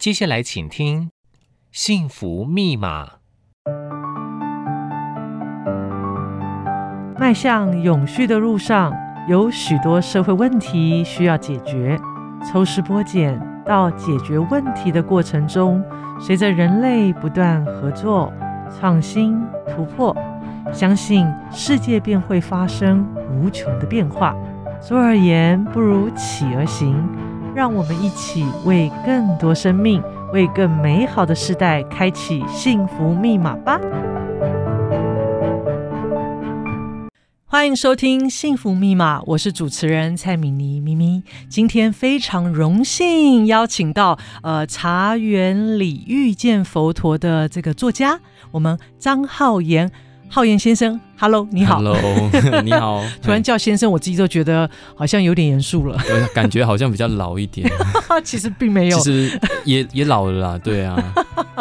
接下来请听《幸福密码》。迈向永续的路上，有许多社会问题需要解决。抽丝剥茧到解决问题的过程中，随着人类不断合作、创新、突破，相信世界便会发生无穷的变化。坐而言，不如起而行。让我们一起为更多生命、为更美好的世代开启幸福密码吧！欢迎收听《幸福密码》，我是主持人蔡敏妮咪咪。今天非常荣幸邀请到呃茶园里遇见佛陀的这个作家，我们张浩言。浩言先生，Hello，你好。Hello，你好。突然叫先生，我自己都觉得好像有点严肃了。感觉好像比较老一点。其实并没有，其实也也老了啦。对啊，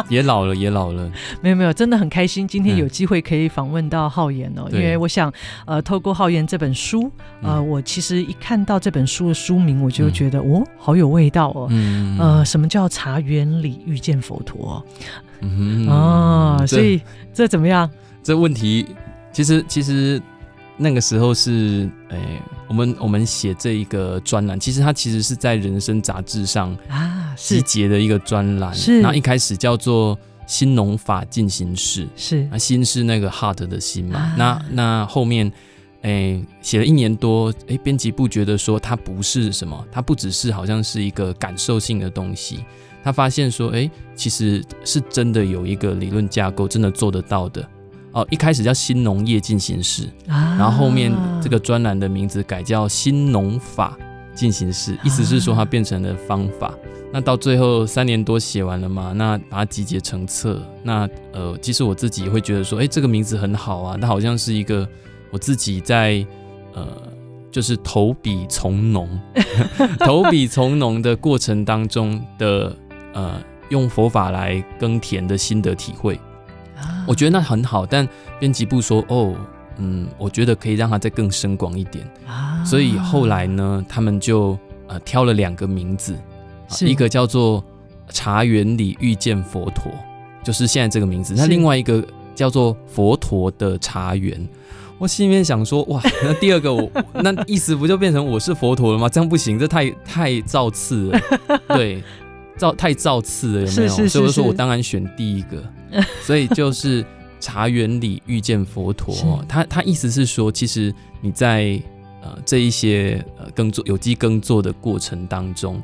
也老了，也老了。没有没有，真的很开心，今天有机会可以访问到浩言哦。嗯、因为我想，呃，透过浩言这本书，呃，嗯、我其实一看到这本书的书名，我就觉得、嗯、哦，好有味道哦。嗯。呃，什么叫茶园里遇见佛陀？嗯哦，所以这怎么样？这问题其实其实那个时候是诶、欸，我们我们写这一个专栏，其实它其实是在《人生》杂志上啊集结的一个专栏。是，那一开始叫做《新农法进行式》，是，啊，新是那个 heart 的新嘛。啊、那那后面诶写、欸、了一年多，诶、欸，编辑部觉得说它不是什么，它不只是好像是一个感受性的东西。他发现说，诶、欸，其实是真的有一个理论架构，真的做得到的。哦，一开始叫新农业进行式，啊、然后后面这个专栏的名字改叫新农法进行式，意思是说它变成了方法。啊、那到最后三年多写完了嘛，那把它集结成册。那呃，其实我自己会觉得说，哎，这个名字很好啊，它好像是一个我自己在呃，就是投笔从农，投笔从农的过程当中的呃，用佛法来耕田的心得体会。我觉得那很好，但编辑部说：“哦，嗯，我觉得可以让它再更深广一点。啊”所以后来呢，他们就呃挑了两个名字，一个叫做“茶园里遇见佛陀”，就是现在这个名字；那另外一个叫做“佛陀的茶园”。我心里面想说：“哇，那第二个我那意思不就变成我是佛陀了吗？这样不行，这太太造次了。”对。造太造次了，有没有？是是是是，所以我就说我当然选第一个，所以就是茶园里遇见佛陀。是他他意思是说，其实你在呃这一些呃耕作有机耕作的过程当中，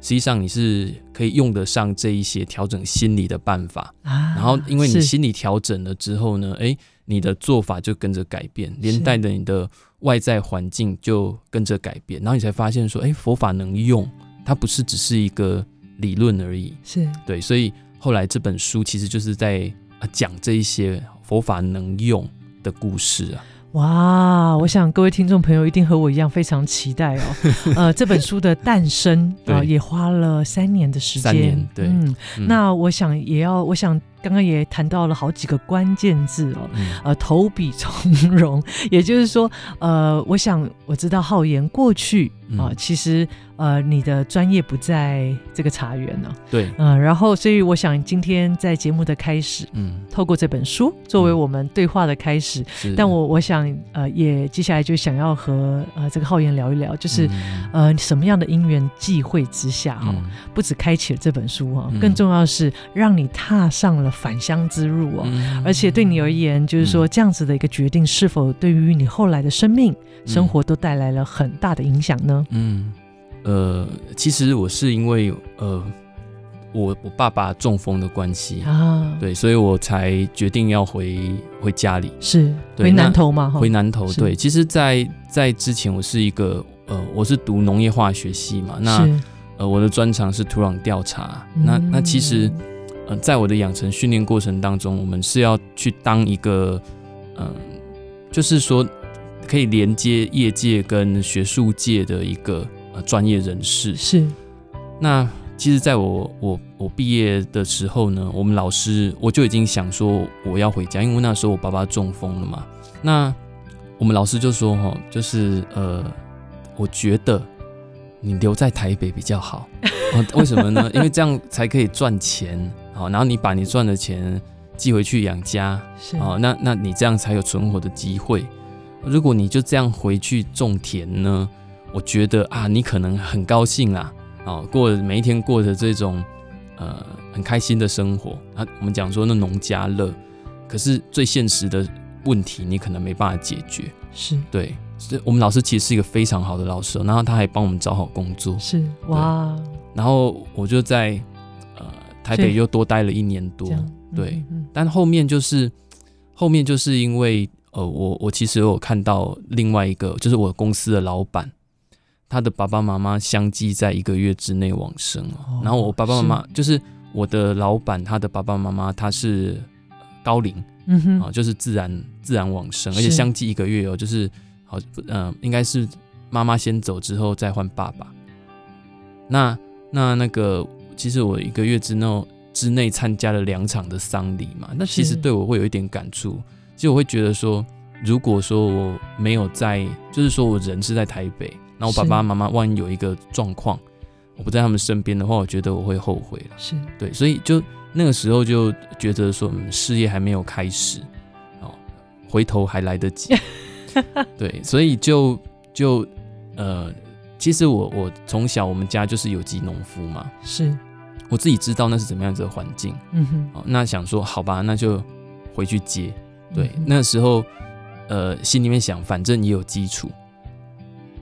实际上你是可以用得上这一些调整心理的办法。啊、然后因为你心理调整了之后呢，哎，你的做法就跟着改变，连带着你的外在环境就跟着改变，然后你才发现说，哎，佛法能用，它不是只是一个。理论而已，是对，所以后来这本书其实就是在讲这一些佛法能用的故事啊。哇，我想各位听众朋友一定和我一样非常期待哦。呃，这本书的诞生啊，呃，也花了三年的时间。三年，对，嗯，嗯，那我想也要，我想。刚刚也谈到了好几个关键字哦，嗯、呃，投笔从戎，也就是说，呃，我想我知道浩言过去啊、呃，其实呃，你的专业不在这个茶园呢，对，嗯、呃，然后所以我想今天在节目的开始，嗯，透过这本书作为我们对话的开始，嗯、但我我想呃，也接下来就想要和呃这个浩言聊一聊，就是、嗯、呃什么样的因缘际会之下哈，嗯、不止开启了这本书哈，更重要的是让你踏上了。返乡之路哦，嗯、而且对你而言，就是说这样子的一个决定，是否对于你后来的生命、嗯、生活都带来了很大的影响呢？嗯，呃，其实我是因为呃，我我爸爸中风的关系。啊，对，所以我才决定要回回家里，是对回南投吗？回南头，对。其实在，在在之前，我是一个呃，我是读农业化学系嘛，那呃，我的专长是土壤调查，嗯、那那其实。在我的养成训练过程当中，我们是要去当一个，嗯、呃，就是说可以连接业界跟学术界的一个呃专业人士。是。那其实，在我我我毕业的时候呢，我们老师我就已经想说我要回家，因为那时候我爸爸中风了嘛。那我们老师就说哈，就是呃，我觉得你留在台北比较好。哦，为什么呢？因为这样才可以赚钱。好，然后你把你赚的钱寄回去养家。是。哦，那那你这样才有存活的机会。如果你就这样回去种田呢？我觉得啊，你可能很高兴啦。哦，过每一天过着这种呃很开心的生活。啊，我们讲说那农家乐，可是最现实的问题，你可能没办法解决。是。对。我们老师其实是一个非常好的老师，然后他还帮我们找好工作。是哇，然后我就在呃台北又多待了一年多。对，但后面就是后面就是因为呃我我其实有看到另外一个，就是我公司的老板，他的爸爸妈妈相继在一个月之内往生。哦，然后我爸爸妈妈是就是我的老板，他的爸爸妈妈他是高龄，嗯哼啊，就是自然自然往生，而且相继一个月哦，就是。好，嗯、呃，应该是妈妈先走之后再换爸爸。那那那个，其实我一个月之内之内参加了两场的丧礼嘛，那其实对我会有一点感触。其实我会觉得说，如果说我没有在，就是说我人是在台北，那我爸爸妈妈万一有一个状况，我不在他们身边的话，我觉得我会后悔了。是对，所以就那个时候就觉得说，嗯，事业还没有开始，哦，回头还来得及。对，所以就就呃，其实我我从小我们家就是有机农夫嘛，是我自己知道那是怎么样子的环境，嗯哼，哦，那想说好吧，那就回去接，对，嗯、那时候呃心里面想，反正也有基础，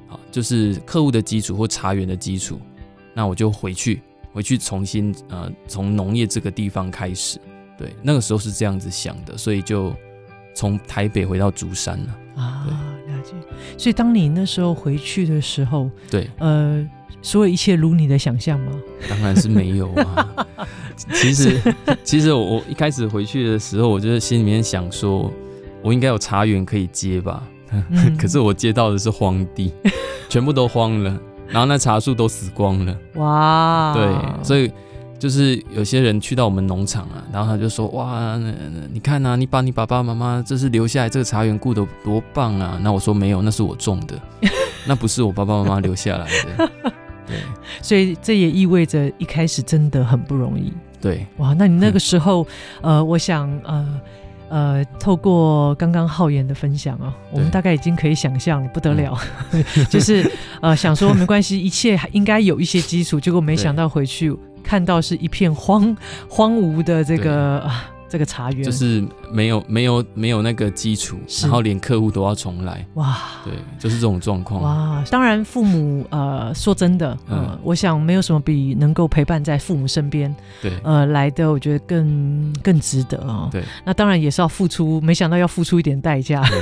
好，就是客户的基础或茶园的基础，那我就回去回去重新呃从农业这个地方开始，对，那个时候是这样子想的，所以就从台北回到竹山了。啊，了解。所以当你那时候回去的时候，对，呃，所有一切如你的想象吗？当然是没有啊。其实，其实我我一开始回去的时候，我就是心里面想说，我应该有茶园可以接吧。嗯、可是我接到的是荒地，全部都荒了，然后那茶树都死光了。哇，对，所以。就是有些人去到我们农场啊，然后他就说：“哇，那那你看呐、啊，你把你爸爸妈妈这是留下来这个茶园顾得多棒啊！”那我说：“没有，那是我种的，那不是我爸爸妈妈留下来的。”对，所以这也意味着一开始真的很不容易。对，哇，那你那个时候，嗯、呃，我想，呃呃，透过刚刚浩言的分享啊，我们大概已经可以想象了，不得了，嗯、就是呃想说没关系，一切应该有一些基础，结果没想到回去。看到是一片荒荒芜的这个啊，这个茶园，就是没有没有没有那个基础，然后连客户都要重来，哇，对，就是这种状况。哇，当然父母呃，说真的，呃、嗯，我想没有什么比能够陪伴在父母身边，对，呃，来的我觉得更更值得啊。对，那当然也是要付出，没想到要付出一点代价，对。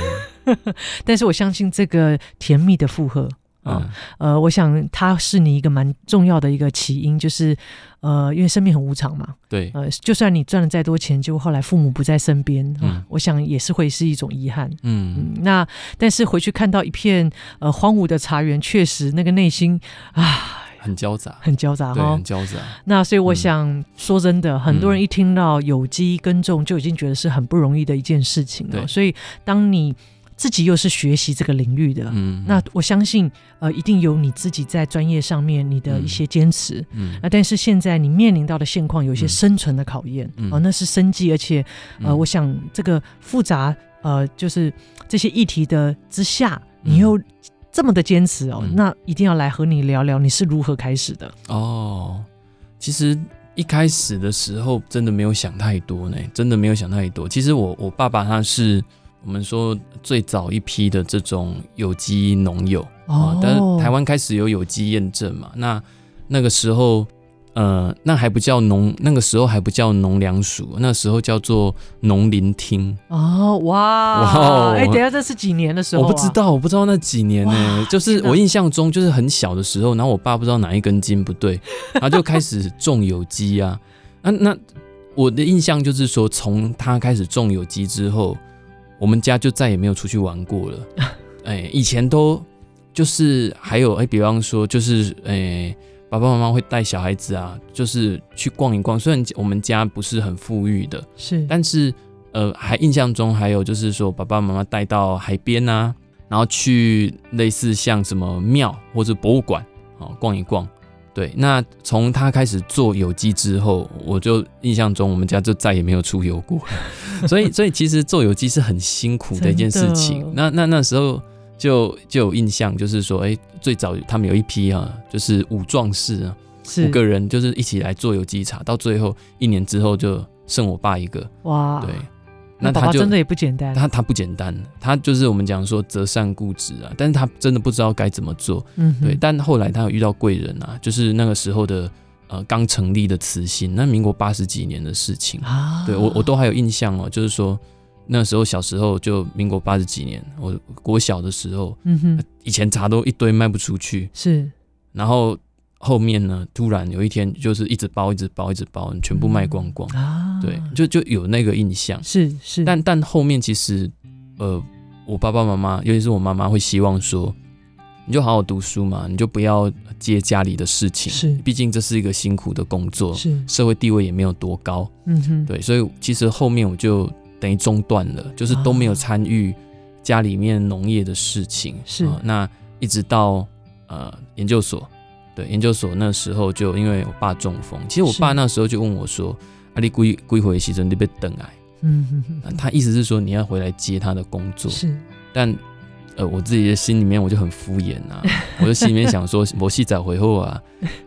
但是我相信这个甜蜜的负荷。啊，呃，我想它是你一个蛮重要的一个起因，就是，呃，因为生命很无常嘛，对，呃，就算你赚了再多钱，结果后来父母不在身边，啊，嗯，我想也是会是一种遗憾，嗯，嗯，那但是回去看到一片呃荒芜的茶园，确实那个内心啊，很焦杂，很焦杂，哈，很焦杂。那所以我想，嗯，说真的，很多人一听到有机耕种就已经觉得是很不容易的一件事情了，对，所以当你。自己又是学习这个领域的，嗯，那我相信，呃，一定有你自己在专业上面你的一些坚持，嗯，啊，但是现在你面临到的现况有一些生存的考验，嗯，哦，那是生计，而且，呃，我想这个复杂，呃，就是这些议题的之下，你又这么的坚持哦，那一定要来和你聊聊你是如何开始的。哦，其实一开始的时候真的没有想太多呢，真的没有想太多。其实我我爸爸他是。我们说最早一批的这种有机农友啊，哦、但是台湾开始有有机验证嘛？那那个时候，呃，那还不叫农，那个时候还不叫农粮署，那时候叫做农林厅。哦，哇，哇，哎，等下这是几年的时候、啊？我不知道，我不知道那几年呢、欸。就是我印象中，就是很小的时候，然后我爸不知道哪一根筋不对，然后就开始种有机啊。啊，那我的印象就是说，从他开始种有机之后。我们家就再也没有出去玩过了，哎，以前都就是还有哎，比方说就是哎，爸爸妈妈会带小孩子啊，就是去逛一逛。虽然我们家不是很富裕的，是，但是呃，还印象中还有就是说，爸爸妈妈带到海边啊，然后去类似像什么庙或者博物馆哦，逛一逛。对，那从他开始做有机之后，我就印象中我们家就再也没有出油过。所以，所以其实做有机是很辛苦的一件事情。那那那时候就就有印象，就是说，哎，最早他们有一批啊，就是五壮士啊，五个人就是一起来做有机茶，到最后一年之后就剩我爸一个。哇，对。那他就真的也不简单，他他不简单，他就是我们讲说择善固执啊，但是他真的不知道该怎么做，嗯，对。但后来他有遇到贵人啊，就是那个时候的呃刚成立的慈心，那民国八十几年的事情啊，对我我都还有印象哦，就是说那时候小时候就民国八十几年，我国小的时候，嗯哼，以前茶都一堆卖不出去，是，然后。后面呢，突然有一天，就是一直包，一直包，一直包，全部卖光光。嗯、啊，对，就就有那个印象。是是，但但后面其实，呃，我爸爸妈妈，尤其是我妈妈，会希望说，你就好好读书嘛，你就不要接家里的事情。是，毕竟这是一个辛苦的工作，是社会地位也没有多高。嗯哼，对，所以其实后面我就等于中断了，就是都没有参与家里面农业的事情。是、啊，那一直到呃研究所。对，研究所那时候就因为我爸中风，其实我爸那时候就问我说：“阿你归归回西村你被等来？”嗯他意思是说你要回来接他的工作。是，但呃，我自己的心里面我就很敷衍啊，我就心里面想说：“我细仔回后啊，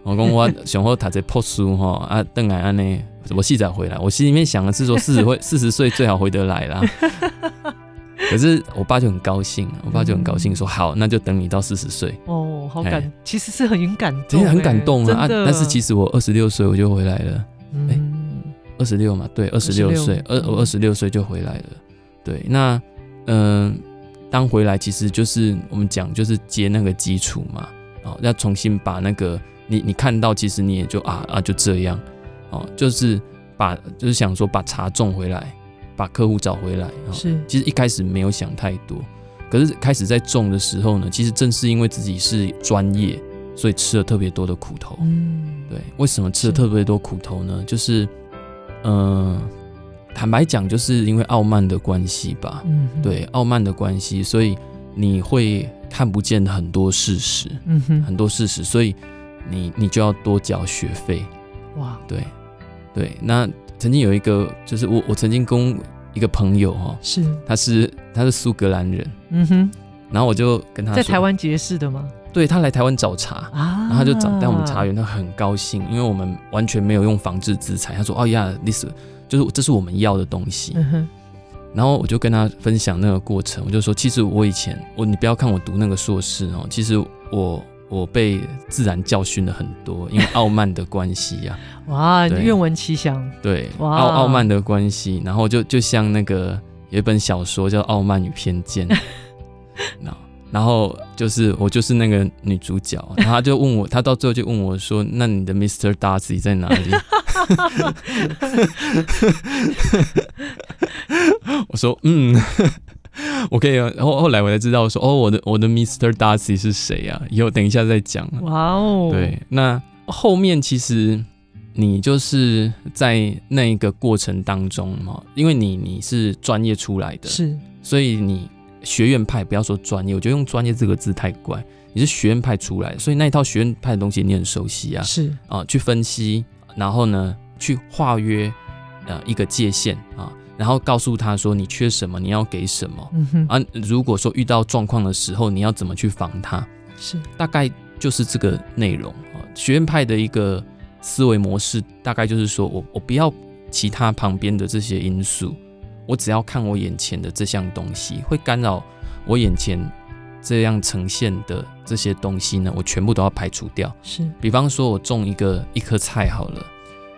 我讲我想后他在破书哈啊，等来安呢，我细仔回来。”我心里面想的是说四十岁四十岁最好回得来啦。可是我爸就很高兴，我爸就很高兴说：“好，那就等你到四十岁。”哦，好感，其实是很感动，真的很感动啊！但是其实我二十六岁我就回来了，哎，二十六嘛，对，二十六岁，二我二十六岁就回来了。对，那嗯，当回来其实就是我们讲就是接那个基础嘛，哦，要重新把那个你你看到，其实你也就啊啊就这样，哦，就是把就是想说把茶种回来。把客户找回来，是。其实一开始没有想太多，可是开始在种的时候呢，其实正是因为自己是专业，所以吃了特别多的苦头。嗯，对。为什么吃了特别多苦头呢？是就是，嗯、呃，坦白讲，就是因为傲慢的关系吧。嗯，对，傲慢的关系，所以你会看不见很多事实。嗯哼，很多事实，所以你你就要多缴学费。哇，对，对，那。曾经有一个，就是我，我曾经跟一个朋友哈，是，他是他是苏格兰人，嗯哼，然后我就跟他，在台湾结识的吗？对，他来台湾找茶啊，然后他就找带我们茶园，他很高兴，因为我们完全没有用防治资材，他说哦呀，this 就是这是我们要的东西，嗯哼，然后我就跟他分享那个过程，我就说，其实我以前我你不要看我读那个硕士哦，其实我。我被自然教训了很多，因为傲慢的关系呀、啊。哇，愿闻其详。对，傲傲慢的关系，然后就就像那个有一本小说叫《傲慢与偏见》，然后就是我就是那个女主角，然后她就问我，她到最后就问我说：“那你的 Mr. Darcy 在哪里？” 我说：“嗯。”我可以，然后后来我才知道说，哦，我的我的 Mr. Darcy 是谁啊？以后等一下再讲。哇哦，对，那后面其实你就是在那一个过程当中嘛，因为你你是专业出来的，是，所以你学院派不要说专业，我觉得用专业这个字太怪，你是学院派出来的，所以那一套学院派的东西你很熟悉啊，是啊，去分析，然后呢，去划约呃一个界限啊。然后告诉他说，你缺什么，你要给什么。嗯哼。啊，如果说遇到状况的时候，你要怎么去防他？是，大概就是这个内容啊。学院派的一个思维模式，大概就是说我我不要其他旁边的这些因素，我只要看我眼前的这项东西，会干扰我眼前这样呈现的这些东西呢，我全部都要排除掉。是，比方说我种一个一颗菜好了，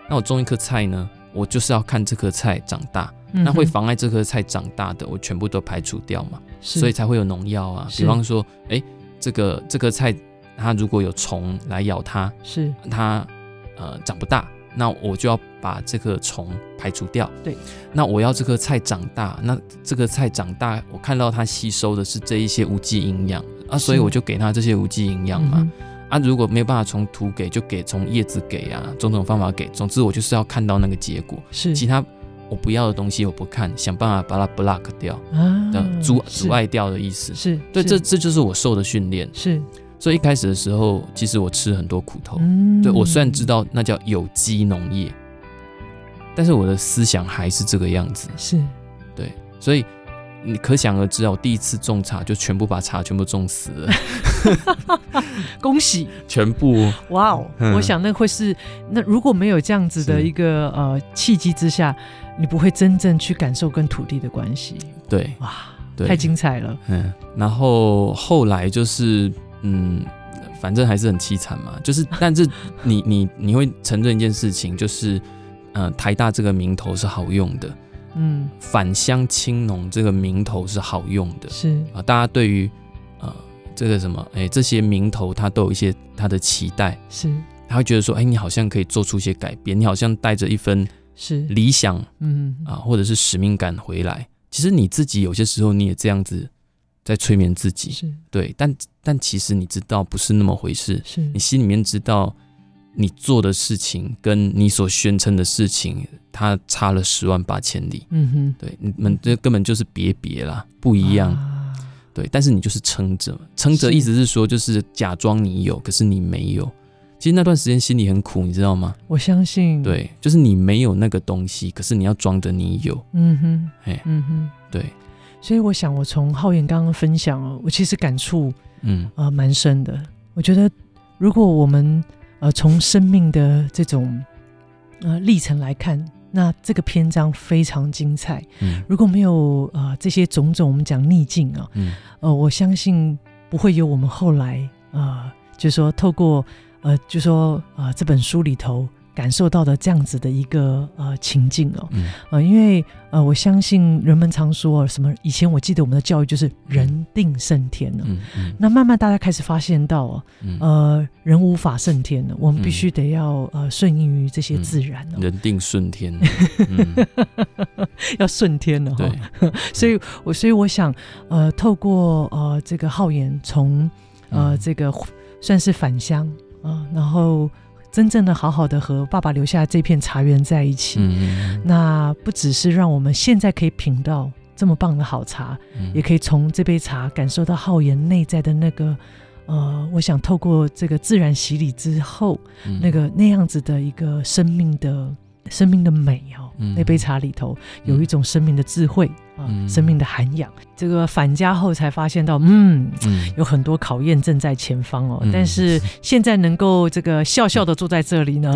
那我种一颗菜呢，我就是要看这棵菜长大。那会妨碍这棵菜长大的，我全部都排除掉嘛，所以才会有农药啊。比方说，哎、欸，这个这棵菜它如果有虫来咬它，是它呃长不大，那我就要把这个虫排除掉。对，那我要这棵菜长大，那这个菜长大，我看到它吸收的是这一些无机营养啊，所以我就给它这些无机营养嘛。嗯、啊，如果没有办法从土给，就给从叶子给啊，种种方法给。总之，我就是要看到那个结果。是其他。我不要的东西我不看，想办法把它 block 掉，啊，阻阻碍掉的意思。是对，这这就是我受的训练。是，所以一开始的时候，其实我吃很多苦头。嗯，对，我虽然知道那叫有机农业，但是我的思想还是这个样子。是，对，所以你可想而知啊，我第一次种茶就全部把茶全部种死了。恭喜！全部哇哦！我想那会是那如果没有这样子的一个呃契机之下，你不会真正去感受跟土地的关系。对，哇，太精彩了。嗯，然后后来就是嗯，反正还是很凄惨嘛。就是，但是你你你会承认一件事情，就是呃，台大这个名头是好用的。嗯，返乡青农这个名头是好用的。是。啊，大家对于呃。这个什么，哎，这些名头他都有一些他的期待，是，他会觉得说，哎，你好像可以做出一些改变，你好像带着一份是。理想，嗯。啊，或者是使命感回来。其实你自己有些时候你也这样子在催眠自己，是。对，但但其实你知道不是那么回事，是。你心里面知道你做的事情跟你所宣称的事情，它差了十万八千里，嗯哼，对，你们这根本就是别别啦，不一样。啊对，但是你就是撑着，撑着，意思是说就是假装你有，可是你没有。其实那段时间心里很苦，你知道吗？我相信。对，就是你没有那个东西，可是你要装着你有。嗯哼，哎，嗯哼，对。所以我想，我从浩源刚刚分享哦，我其实感触，嗯啊，蛮深的。我觉得，如果我们呃从生命的这种呃历程来看。那这个篇章非常精彩。嗯，如果没有呃这些种种，我们讲逆境啊，嗯，呃，我相信不会有我们后来呃，就是说透过呃，就是说呃这本书里头。感受到的这样子的一个呃情境哦，嗯、呃，因为呃，我相信人们常说什么，以前我记得我们的教育就是人定胜天了，嗯嗯、那慢慢大家开始发现到哦，嗯、呃，人无法胜天了，我们必须得要呃顺应于这些自然、人定顺天，要顺天了哈，对。所以我所以我想呃，透过呃这个浩言从呃这个算是返乡啊、呃，然后。真正的好好的和爸爸留下这片茶园在一起，嗯、那不只是让我们现在可以品到这么棒的好茶，嗯、也可以从这杯茶感受到浩言内在的那个，呃，我想透过这个自然洗礼之后，嗯、那个那样子的一个生命的生命的美哦，嗯、那杯茶里头有一种生命的智慧。嗯，生命的涵养，这个返家后才发现到，嗯，嗯有很多考验正在前方哦。嗯、但是现在能够这个笑笑的坐在这里呢，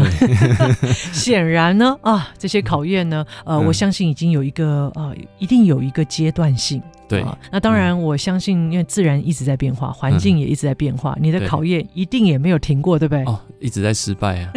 显然呢，啊，这些考验呢，呃，嗯、我相信已经有一个呃，一定有一个阶段性。对、呃，那当然，我相信，因为自然一直在变化，环境也一直在变化，嗯、你的考验一定也没有停过，对不对？哦，一直在失败啊。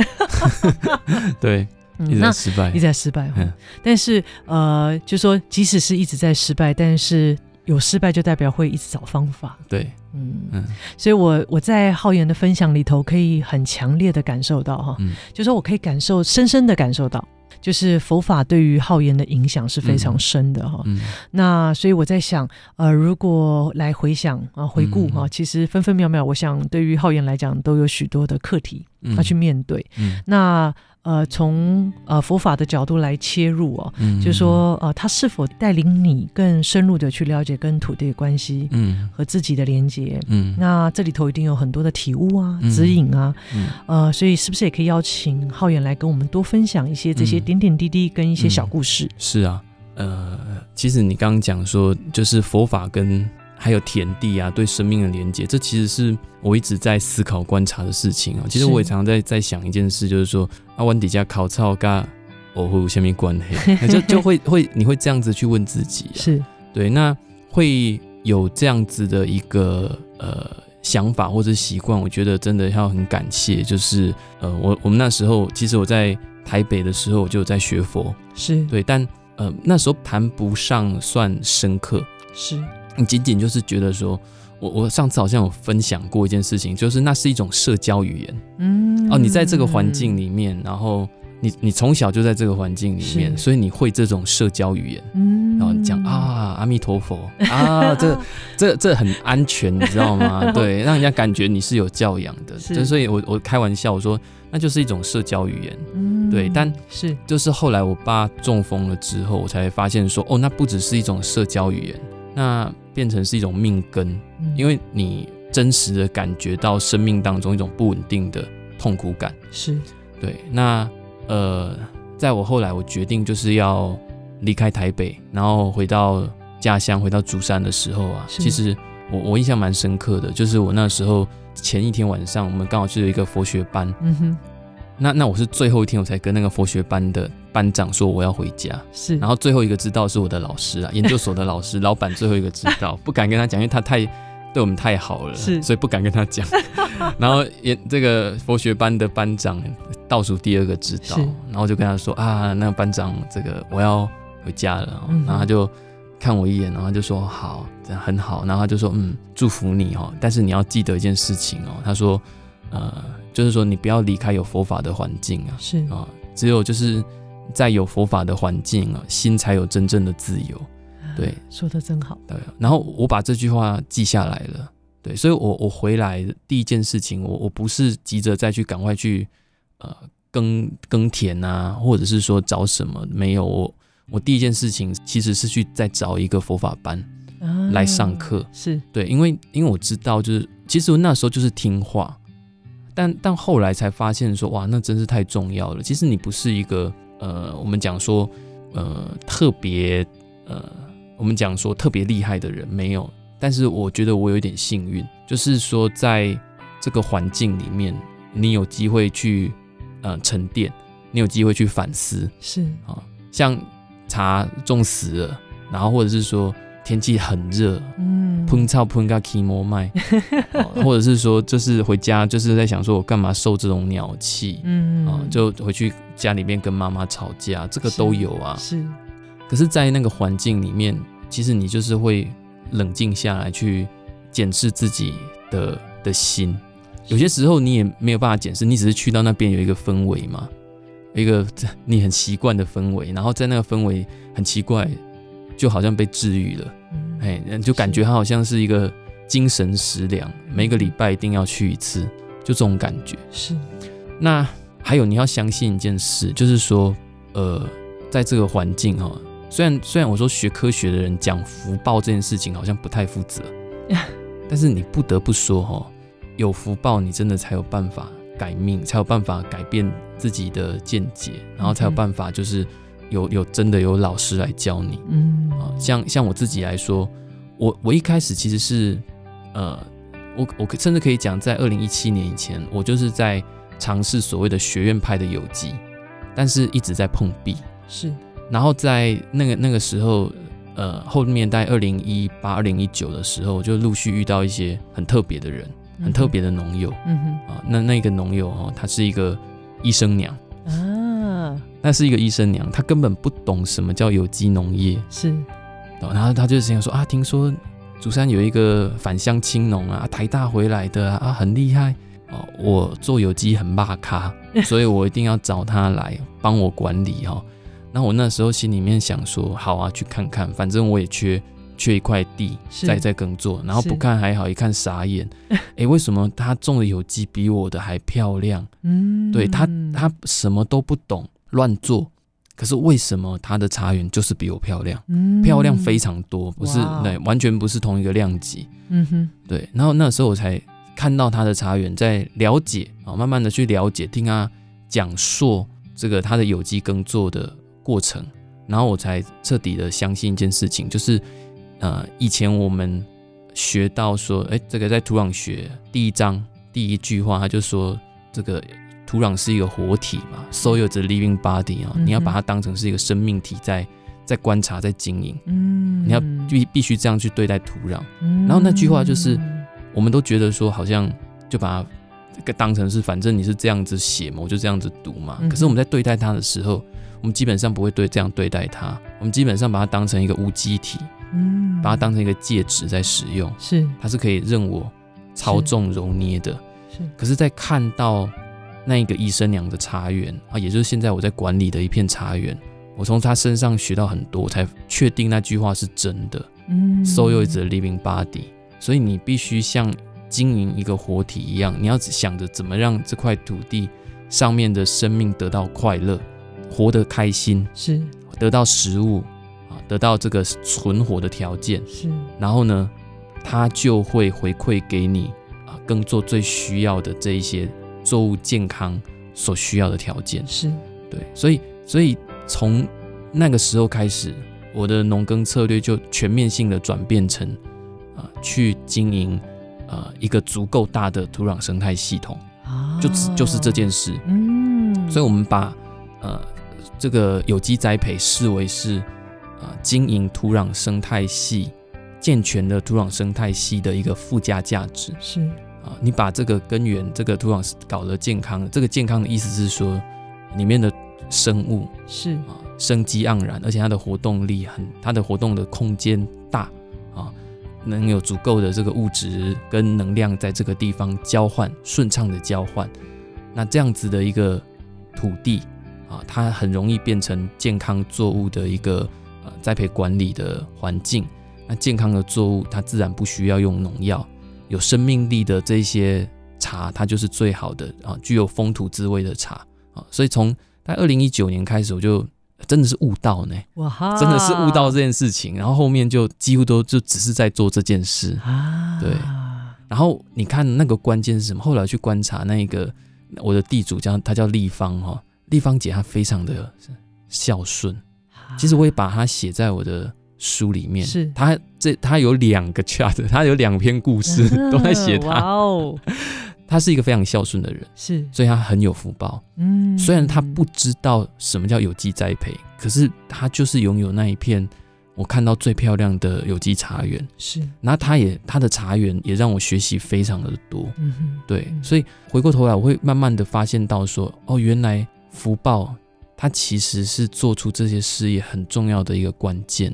对。一直在失败，一直在失败。嗯，但是呃，就说即使是一直在失败，但是有失败就代表会一直找方法。对，嗯嗯。所以我我在浩源的分享里头，可以很强烈的感受到哈，嗯，就说我可以感受，深深的感受到，就是佛法对于浩言的影响是非常深的哈。嗯，那所以我在想，呃，如果来回想啊，回顾哈，其实分分秒秒，我想对于浩言来讲，都有许多的课题要去面对。嗯，那。呃，从呃佛法的角度来切入哦，嗯，就是说呃，他是否带领你更深入的去了解跟土地的关系，嗯，和自己的连接，嗯，那这里头一定有很多的体悟啊、指引啊，嗯，呃，所以是不是也可以邀请浩远来跟我们多分享一些这些点点滴滴跟一些小故事？是啊，呃，其实你刚刚讲说，就是佛法跟。还有田地啊，对生命的连接，这其实是我一直在思考、观察的事情啊。其实我也常常在在想一件事，就是说，阿湾底下考草嘎，我会有下面关系？就就会会你会这样子去问自己，是对，那会有这样子的一个呃想法或者习惯，我觉得真的要很感谢。就是呃，我我们那时候其实我在台北的时候，我就有在学佛，是对，但呃那时候谈不上算深刻，是。你仅仅就是觉得说，我我上次好像有分享过一件事情，就是那是一种社交语言，嗯，哦，你在这个环境里面，然后你你从小就在这个环境里面，所以你会这种社交语言，嗯，然后你讲啊，阿弥陀佛 啊，这这这很安全，你知道吗？对，让人家感觉你是有教养的，是就所以我我开玩笑我说，那就是一种社交语言，嗯，对，但是就是后来我爸中风了之后，我才发现说，哦，那不只是一种社交语言。那变成是一种命根，因为你真实的感觉到生命当中一种不稳定的痛苦感。是，对。那呃，在我后来我决定就是要离开台北，然后回到家乡，回到竹山的时候啊，其实我我印象蛮深刻的，就是我那时候前一天晚上，我们刚好去有一个佛学班。嗯哼。那那我是最后一天，我才跟那个佛学班的班长说我要回家。是，然后最后一个知道是我的老师啊，研究所的老师，老板最后一个知道，不敢跟他讲，因为他太对我们太好了，是，所以不敢跟他讲。然后也这个佛学班的班长倒数第二个知道，然后就跟他说啊，那个班长这个我要回家了，然后他就看我一眼，然后就说好，这样很好，然后他就说嗯，祝福你哦，但是你要记得一件事情哦，他说呃。就是说，你不要离开有佛法的环境啊！是啊，只有就是在有佛法的环境啊，心才有真正的自由。对，说的真好。对，然后我把这句话记下来了。对，所以我我回来第一件事情，我我不是急着再去赶快去呃耕耕田啊，或者是说找什么没有。我我第一件事情其实是去再找一个佛法班来上课。是对，因为因为我知道，就是其实我那时候就是听话。但但后来才发现说，哇，那真是太重要了。其实你不是一个呃，我们讲说呃特别呃，我们讲说特别厉害的人没有。但是我觉得我有一点幸运，就是说在这个环境里面，你有机会去呃沉淀，你有机会去反思，是啊，像茶种死了，然后或者是说。天气很热，嗯，喷草喷个起膜麦，或者是说，就是回家就是在想说，我干嘛受这种鸟气，嗯啊，就回去家里面跟妈妈吵架，这个都有啊。是，可是，在那个环境里面，其实你就是会冷静下来，去检视自己的的心。有些时候你也没有办法检视，你只是去到那边有一个氛围嘛，一个 你很习惯的氛围，然后在那个氛围很奇怪，就好像被治愈了。哎，就感觉他好像是一个精神食粮，每个礼拜一定要去一次，就这种感觉。是。那还有你要相信一件事，就是说，呃，在这个环境哈，虽然虽然我说学科学的人讲福报这件事情好像不太负责，但是你不得不说哈，有福报你真的才有办法改命，才有办法改变自己的见解，然后才有办法就是。有有真的有老师来教你，嗯啊，像像我自己来说，我我一开始其实是，呃，我我甚至可以讲，在二零一七年以前，我就是在尝试所谓的学院派的有机，但是一直在碰壁，是。然后在那个那个时候，呃，后面在二零一八、二零一九的时候，我就陆续遇到一些很特别的人，很特别的农友，嗯哼，啊，那那个农友哈，她是一个医生娘。那是一个医生娘，她根本不懂什么叫有机农业，是，然后她就想说啊，听说竹山有一个返乡青农啊，台大回来的啊，很厉害。哦，我做有机很骂咖，所以我一定要找他来帮我管理哈。那我那时候心里面想说，好啊，去看看，反正我也缺缺一块地在在耕作，然后不看还好，一看傻眼，哎，为什么他种的有机比我的还漂亮？嗯，对他他什么都不懂。乱做，可是为什么他的茶园就是比我漂亮？嗯，漂亮非常多，不是对，完全不是同一个量级。嗯哼，对。然后那时候我才看到他的茶园，在了解啊，慢慢的去了解，听他讲述这个他的有机耕作的过程，然后我才彻底的相信一件事情，就是呃，以前我们学到说，哎，这个在土壤学第一章第一句话，他就说这个。土壤是一个活体嘛，soil is a living body 啊，你要把它当成是一个生命体在在观察在经营，嗯，你要必必须这样去对待土壤。然后那句话就是，我们都觉得说好像就把它当成是，反正你是这样子写嘛，我就这样子读嘛。可是我们在对待它的时候，我们基本上不会对这样对待它，我们基本上把它当成一个无机体，嗯，把它当成一个介质在使用，是，它是可以任我操纵揉捏的，是。可是，在看到。那一个医生娘的茶园啊，也就是现在我在管理的一片茶园，我从他身上学到很多，才确定那句话是真的。嗯，Soil is a living body，所以你必须像经营一个活体一样，你要想着怎么让这块土地上面的生命得到快乐，活得开心，是。得到食物啊，得到这个存活的条件，是，然后呢，他就会回馈给你啊，更做最需要的这一些作物健康所需要的条件。是。对，所以所以从那个时候开始，我的农耕策略就全面性的转变成啊、呃，去经营啊、呃、一个足够大的土壤生态系统。就只就是这件事，嗯，所以我们把呃这个有机栽培视为是啊经营土壤生态系健全的土壤生态系的一个附加价值，是啊，你把这个根源这个土壤搞得健康，这个健康的意思是说里面的生物是啊生机盎然，而且它的活动力很，它的活动的空间大啊。能有足够的这个物质跟能量在这个地方交换，顺畅的交换，那这样子的一个土地啊，它很容易变成健康作物的一个呃栽培管理的环境。那健康的作物，它自然不需要用农药，有生命力的这些茶，它就是最好的啊，具有风土滋味的茶啊。所以从在二零一九年开始，我就。真的是悟道呢，哇哈！真的是悟道这件事情，然后后面就几乎都就只是在做这件事啊。对，然后你看那个关键是什么？后来去观察那个我的地主叫他叫立方哈，立方姐她非常的孝顺。其实我也把她写在我的书里面，是他这他有两个 chart，他有两篇故事 都在写他。哇哦。他是一个非常孝顺的人，是，所以他很有福报。嗯，虽然他不知道什么叫有机栽培，可是他就是拥有那一片我看到最漂亮的有机茶园。是，那他也他的茶园也让我学习非常的多。嗯哼，对，所以回过头来，我会慢慢的发现到说，哦，原来福报它其实是做出这些事业很重要的一个关键。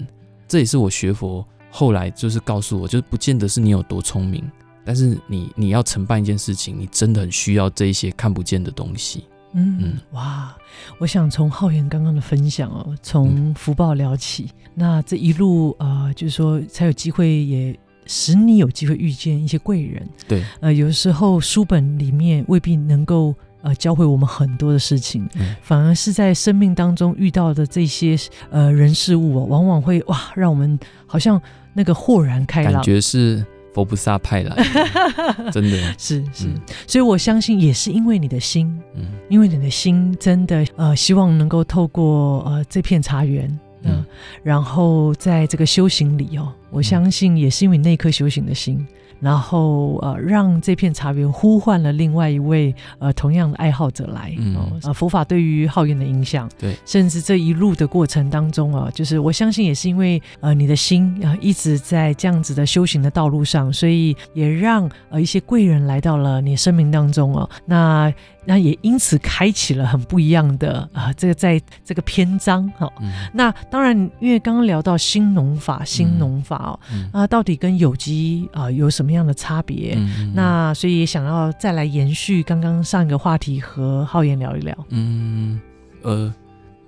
这也是我学佛后来就是告诉我，就是不见得是你有多聪明。但是你你要承办一件事情，你真的很需要这一些看不见的东西。嗯嗯，哇！我想从浩源刚刚的分享哦，从福报聊起，嗯、那这一路呃，就是说才有机会，也使你有机会遇见一些贵人。对，呃，有的时候书本里面未必能够呃教会我们很多的事情，嗯、反而是在生命当中遇到的这些呃人事物哦，往往会哇，让我们好像那个豁然开朗，感觉是。佛菩萨派来的，真的。是是，嗯、所以我相信也是因为你的心，嗯，因为你的心真的呃，希望能够透过呃这片茶园，呃、嗯，然后在这个修行里哦，我相信也是因为那颗修行的心。然后呃，让这片茶园呼唤了另外一位呃同样的爱好者来，嗯、呃，佛法对于浩源的影响，对，甚至这一路的过程当中啊、呃，就是我相信也是因为呃你的心啊、呃、一直在这样子的修行的道路上，所以也让呃一些贵人来到了你生命当中哦、呃，那。那也因此开启了很不一样的啊、呃，这个在这个篇章哈。哦。嗯、那当然，因为刚刚聊到新农法，新农法哦，嗯、啊，到底跟有机啊、呃、有什么样的差别？嗯、那所以也想要再来延续刚刚上一个话题，和浩言聊一聊。嗯，呃，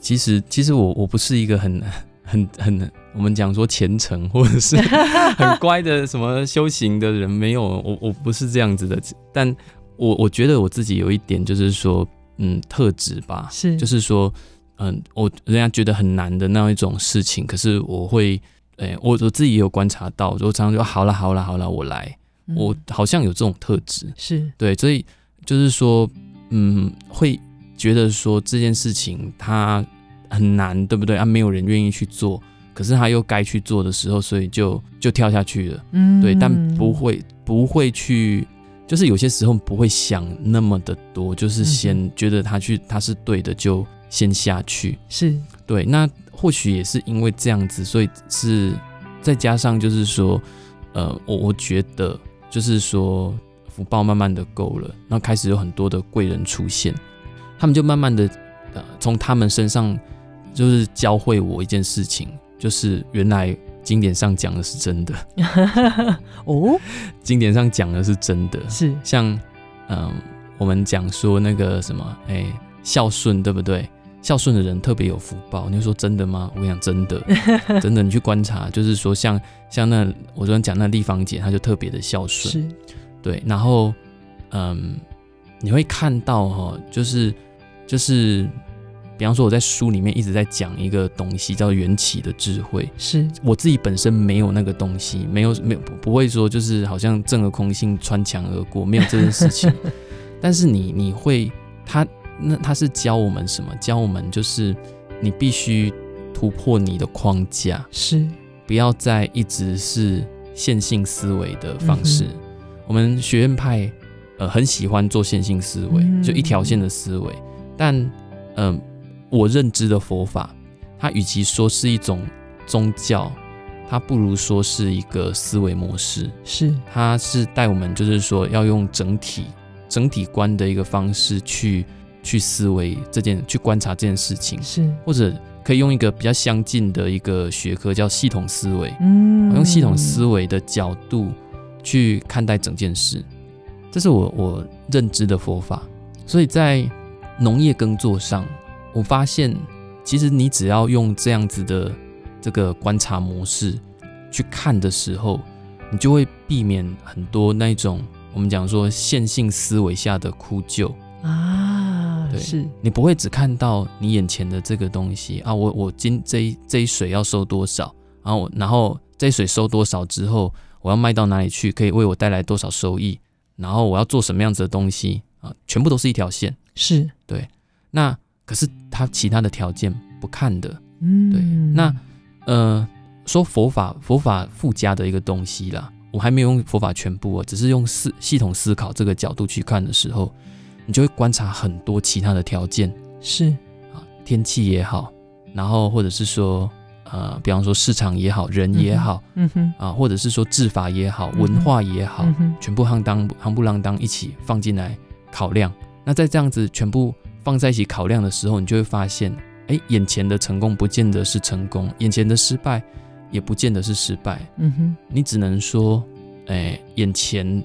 其实其实我我不是一个很很很我们讲说虔诚或者是很乖的什么修行的人，没有，我我不是这样子的，但。我我觉得我自己有一点就是说，嗯，特质吧，是，就是说，嗯，我人家觉得很难的那一种事情，可是我会，哎、欸，我我自己也有观察到，我常常说好了好了好了，我来，嗯、我好像有这种特质，是对，所以就是说，嗯，会觉得说这件事情它很难，对不对？啊，没有人愿意去做，可是他又该去做的时候，所以就就跳下去了，嗯，对，但不会不会去。就是有些时候不会想那么的多，就是先觉得他去他是对的，就先下去。是对，那或许也是因为这样子，所以是再加上就是说，呃，我我觉得就是说福报慢慢的够了，然后开始有很多的贵人出现，他们就慢慢的呃从他们身上就是教会我一件事情，就是原来。经典上讲的是真的 哦，经典上讲的是真的，是像嗯、呃，我们讲说那个什么，哎、欸，孝顺对不对？孝顺的人特别有福报。你说真的吗？我跟你讲真的，真的，你去观察，就是说像像那我昨天讲那丽芳姐，她就特别的孝顺，是对。然后嗯，你会看到哈，就是就是比方说我在书里面一直在讲一个东西叫缘起的智慧，是我自己本身没有那个东西，没有没有不会说就是好像证了空性穿墙而过，没有这件事情。但是你你会他那他是教我们什么？教我们就是你必须突破你的框架，是不要再一直是线性思维的方式。嗯、我们学院派呃很喜欢做线性思维，嗯、就一条线的思维，但嗯。呃我认知的佛法，它与其说是一种宗教，它不如说是一个思维模式。是，它是带我们，就是说要用整体、整体观的一个方式去去思维这件、去观察这件事情。是，或者可以用一个比较相近的一个学科叫系统思维。嗯，用系统思维的角度去看待整件事，这是我我认知的佛法。所以在农业耕作上。我发现，其实你只要用这样子的这个观察模式去看的时候，你就会避免很多那种我们讲说线性思维下的枯旧啊。对，是你不会只看到你眼前的这个东西啊。我我今这一这一水要收多少，然后然后这一水收多少之后，我要卖到哪里去，可以为我带来多少收益，然后我要做什么样子的东西啊，全部都是一条线。是对，那。可是他其他的条件不看的，嗯，对，那呃说佛法佛法附加的一个东西啦，我还没有用佛法全部，只是用思系统思考这个角度去看的时候，你就会观察很多其他的条件，是。啊，天气也好，然后或者是说呃，比方说市场也好，人也好，嗯哼，啊，或者是说制法也好，文化也好，嗯，全部夯当夯不啷当一起放进来考量，那在这样子全部。放在一起考量的时候，你就会发现，哎，眼前的成功不见得是成功，眼前的失败也不见得是失败。嗯哼，你只能说，哎，眼前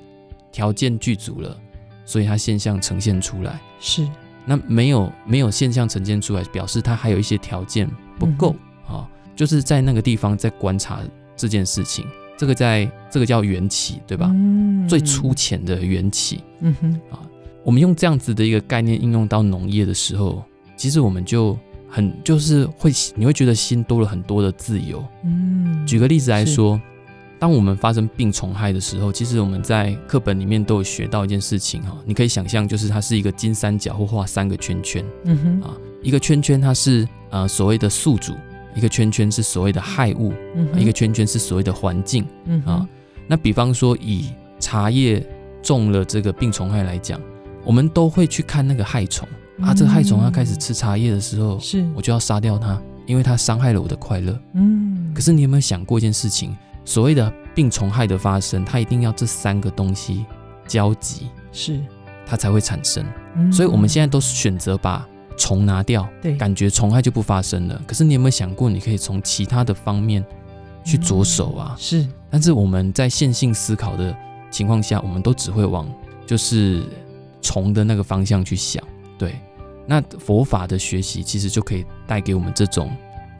条件具足了，所以它现象呈现出来。是，那没有没有现象呈现出来，表示它还有一些条件不够啊、嗯哦。就是在那个地方在观察这件事情，这个在这个叫缘起，对吧？嗯，最粗浅的缘起。嗯哼，啊。我们用这样子的一个概念应用到农业的时候，其实我们就很就是会，你会觉得心多了很多的自由。嗯，举个例子来说，当我们发生病虫害的时候，其实我们在课本里面都有学到一件事情哈，你可以想象，就是它是一个金三角或画三个圈圈。嗯哼，啊，一个圈圈它是呃所谓的宿主，一个圈圈是所谓的害物，嗯，一个圈圈是所谓的环境。嗯啊，那比方说以茶叶中了这个病虫害来讲。我们都会去看那个害虫啊，这个害虫它开始吃茶叶的时候，是我就要杀掉它，因为它伤害了我的快乐。嗯，可是你有没有想过一件事情？所谓的病虫害的发生，它一定要这三个东西交集，是它才会产生。嗯，所以我们现在都是选择把虫拿掉，对，感觉虫害就不发生了。可是你有没有想过，你可以从其他的方面去着手啊？是，但是我们在线性思考的情况下，我们都只会往就是。虫的那个方向去想，对，那佛法的学习其实就可以带给我们这种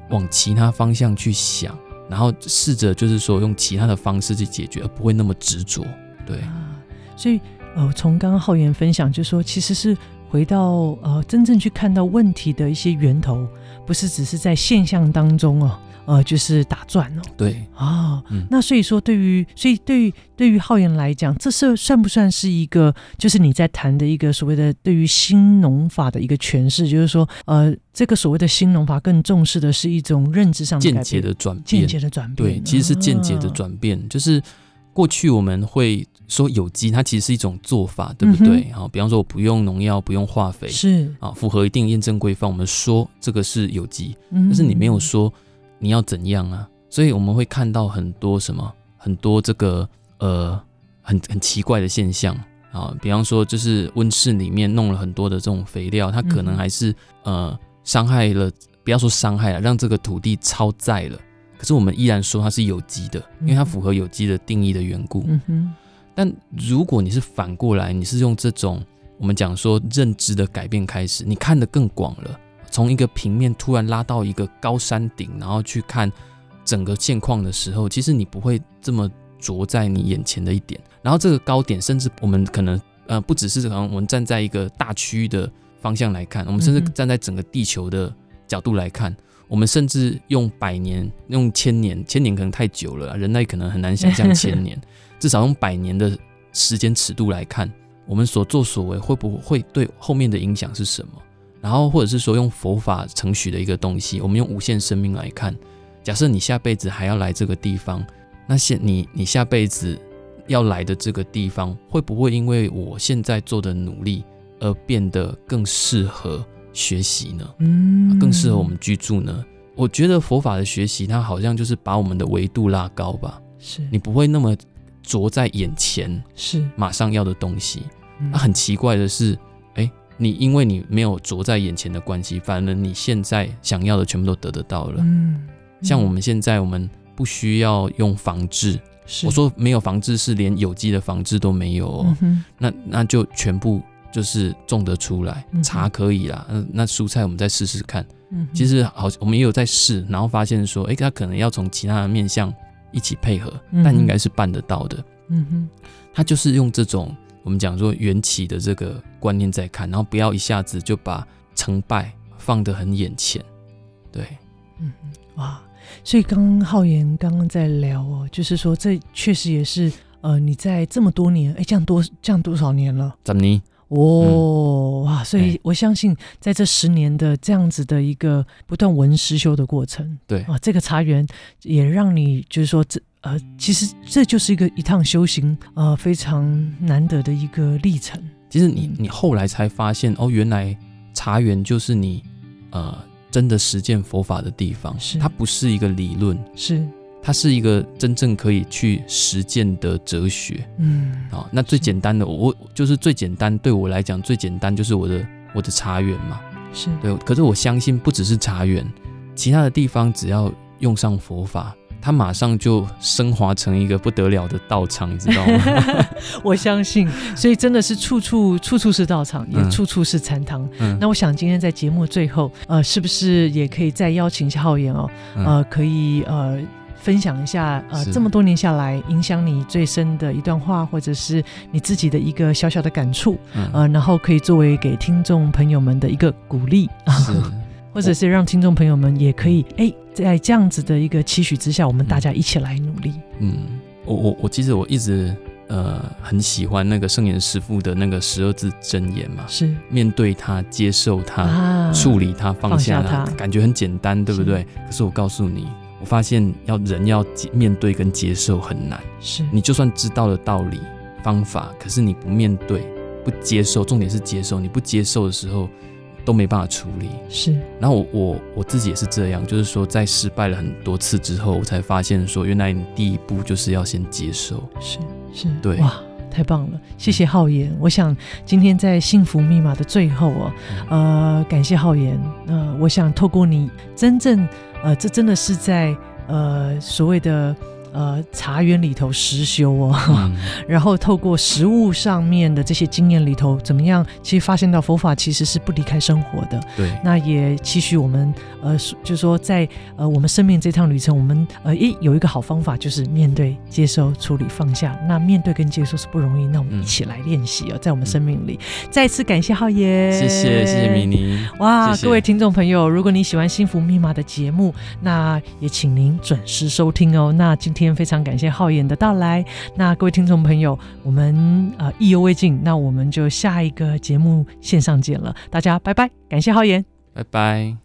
往其他方向去想，然后试着就是说用其他的方式去解决，而不会那么执着，对。啊，所以呃，从刚刚浩源分享，就是说其实是回到呃真正去看到问题的一些源头，不是只是在现象当中哦。呃，就是打转哦，对啊，嗯，那所以说，对于所以对于对于浩言来讲，这是算不算是一个，就是你在谈的一个所谓的对于新农法的一个诠释，就是说，呃，这个所谓的新农法更重视的是一种认知上的间接的转变，间接的转变，对，其实是间接的转变，啊，就是过去我们会说有机，它其实是一种做法，对不对？好，嗯，比方说我不用农药，不用化肥，是啊，符合一定验证规范，我们说这个是有机，嗯，但是你没有说。你要怎样啊？所以我们会看到很多什么，很多这个呃很很奇怪的现象啊，比方说就是温室里面弄了很多的这种肥料，它可能还是、嗯、呃伤害了，不要说伤害了，让这个土地超载了。可是我们依然说它是有机的，因为它符合有机的定义的缘故。嗯哼。但如果你是反过来，你是用这种我们讲说认知的改变开始，你看得更广了。从一个平面突然拉到一个高山顶，然后去看整个现况的时候，其实你不会这么着在你眼前的一点。然后这个高点，甚至我们可能呃不只是可能我们站在一个大区域的方向来看，我们甚至站在整个地球的角度来看，我们甚至用百年、用千年，千年可能太久了，人类可能很难想象千年，至少用百年的时间尺度来看，我们所作所为会不会对后面的影响是什么？然后或者是说用佛法承许的一个东西，我们用无限生命来看，假设你下辈子还要来这个地方，那现你你下辈子要来的这个地方，会不会因为我现在做的努力？而变得更适合学习呢？嗯，更适合我们居住呢？我觉得佛法的学习，它好像就是把我们的维度拉高吧。是你不会那么着在眼前，是马上要的东西。那、嗯、很奇怪的是，你因为你没有着在眼前的关系，反而你现在想要的全部都得得到了。嗯，嗯像我们现在，我们不需要用防治。我说没有防治，是连有机的防治都没有哦。嗯、那那就全部。就是种得出来，茶可以啦，嗯，那蔬菜我们再试试看。嗯，其实好，我们也有在试，然后发现说，哎，它可能要从其他的面向一起配合，但应该是办得到的。嗯哼，它就是用这种我们讲说缘起的这个观念在看，然后不要一下子就把成败放得很眼前。对，嗯哇，所以刚刚浩言刚刚在聊哦，就是说这确实也是呃，你在这么多年，哎，这样多这样多少年了？怎么呢？哦哇！所以我相信，在这十年的这样子的一个不断闻实修的过程，对啊，这个茶园也让你就是说，这呃，其实这就是一个一趟修行呃非常难得的一个历程。其实你你后来才发现哦，原来茶园就是你呃真的实践佛法的地方，是。它不是一个理论，是。它是一个真正可以去实践的哲学，嗯，好，那最简单的，我就是最简单，对我来讲最简单就是我的我的茶园嘛，是。对，可是我相信不只是茶园，其他的地方只要用上佛法，它马上就升华成一个不得了的道场，你知道吗？我相信，所以真的是处处处处是道场，也处处是禅堂。嗯，那我想今天在节目最后，呃，是不是也可以再邀请一下浩言哦，呃，可以呃。分享一下，呃，这么多年下来，影响你最深的一段话，或者是你自己的一个小小的感触，嗯、呃，然后可以作为给听众朋友们的一个鼓励，是。或者是让听众朋友们也可以，哎，在这样子的一个期许之下，我们大家一起来努力。嗯，我我我其实我一直呃很喜欢那个圣严师父的那个十二字真言嘛，是面对它，接受它，啊、处理它，放下它，感觉很简单，对不对？是可是我告诉你。我发现要人要面对跟接受很难，是你就算知道了道理方法，可是你不面对不接受，重点是接受。你不接受的时候都没办法处理。是，然后我我我自己也是这样，就是说在失败了很多次之后，我才发现说，原来你第一步就是要先接受。是是，对，哇，太棒了，谢谢浩言。嗯、我想今天在幸福密码的最后哦，呃，感谢浩言。呃，我想透过你真正。呃，这真的是在呃所谓的。呃，茶园里头实修哦，嗯、然后透过食物上面的这些经验里头，怎么样？其实发现到佛法其实是不离开生活的。对，那也期许我们呃，就是说在呃我们生命这趟旅程，我们呃，一有一个好方法，就是面对、接受、处理、放下。那面对跟接受是不容易，那我们一起来练习哦，在我们生命里。嗯、再次感谢浩爷，谢谢谢谢米妮。哇，谢谢各位听众朋友，如果你喜欢幸福密码的节目，那也请您准时收听哦。那今天。天非常感谢浩言的到来，那各位听众朋友，我们呃意犹未尽，那我们就下一个节目线上见了，大家拜拜，感谢浩言，拜拜。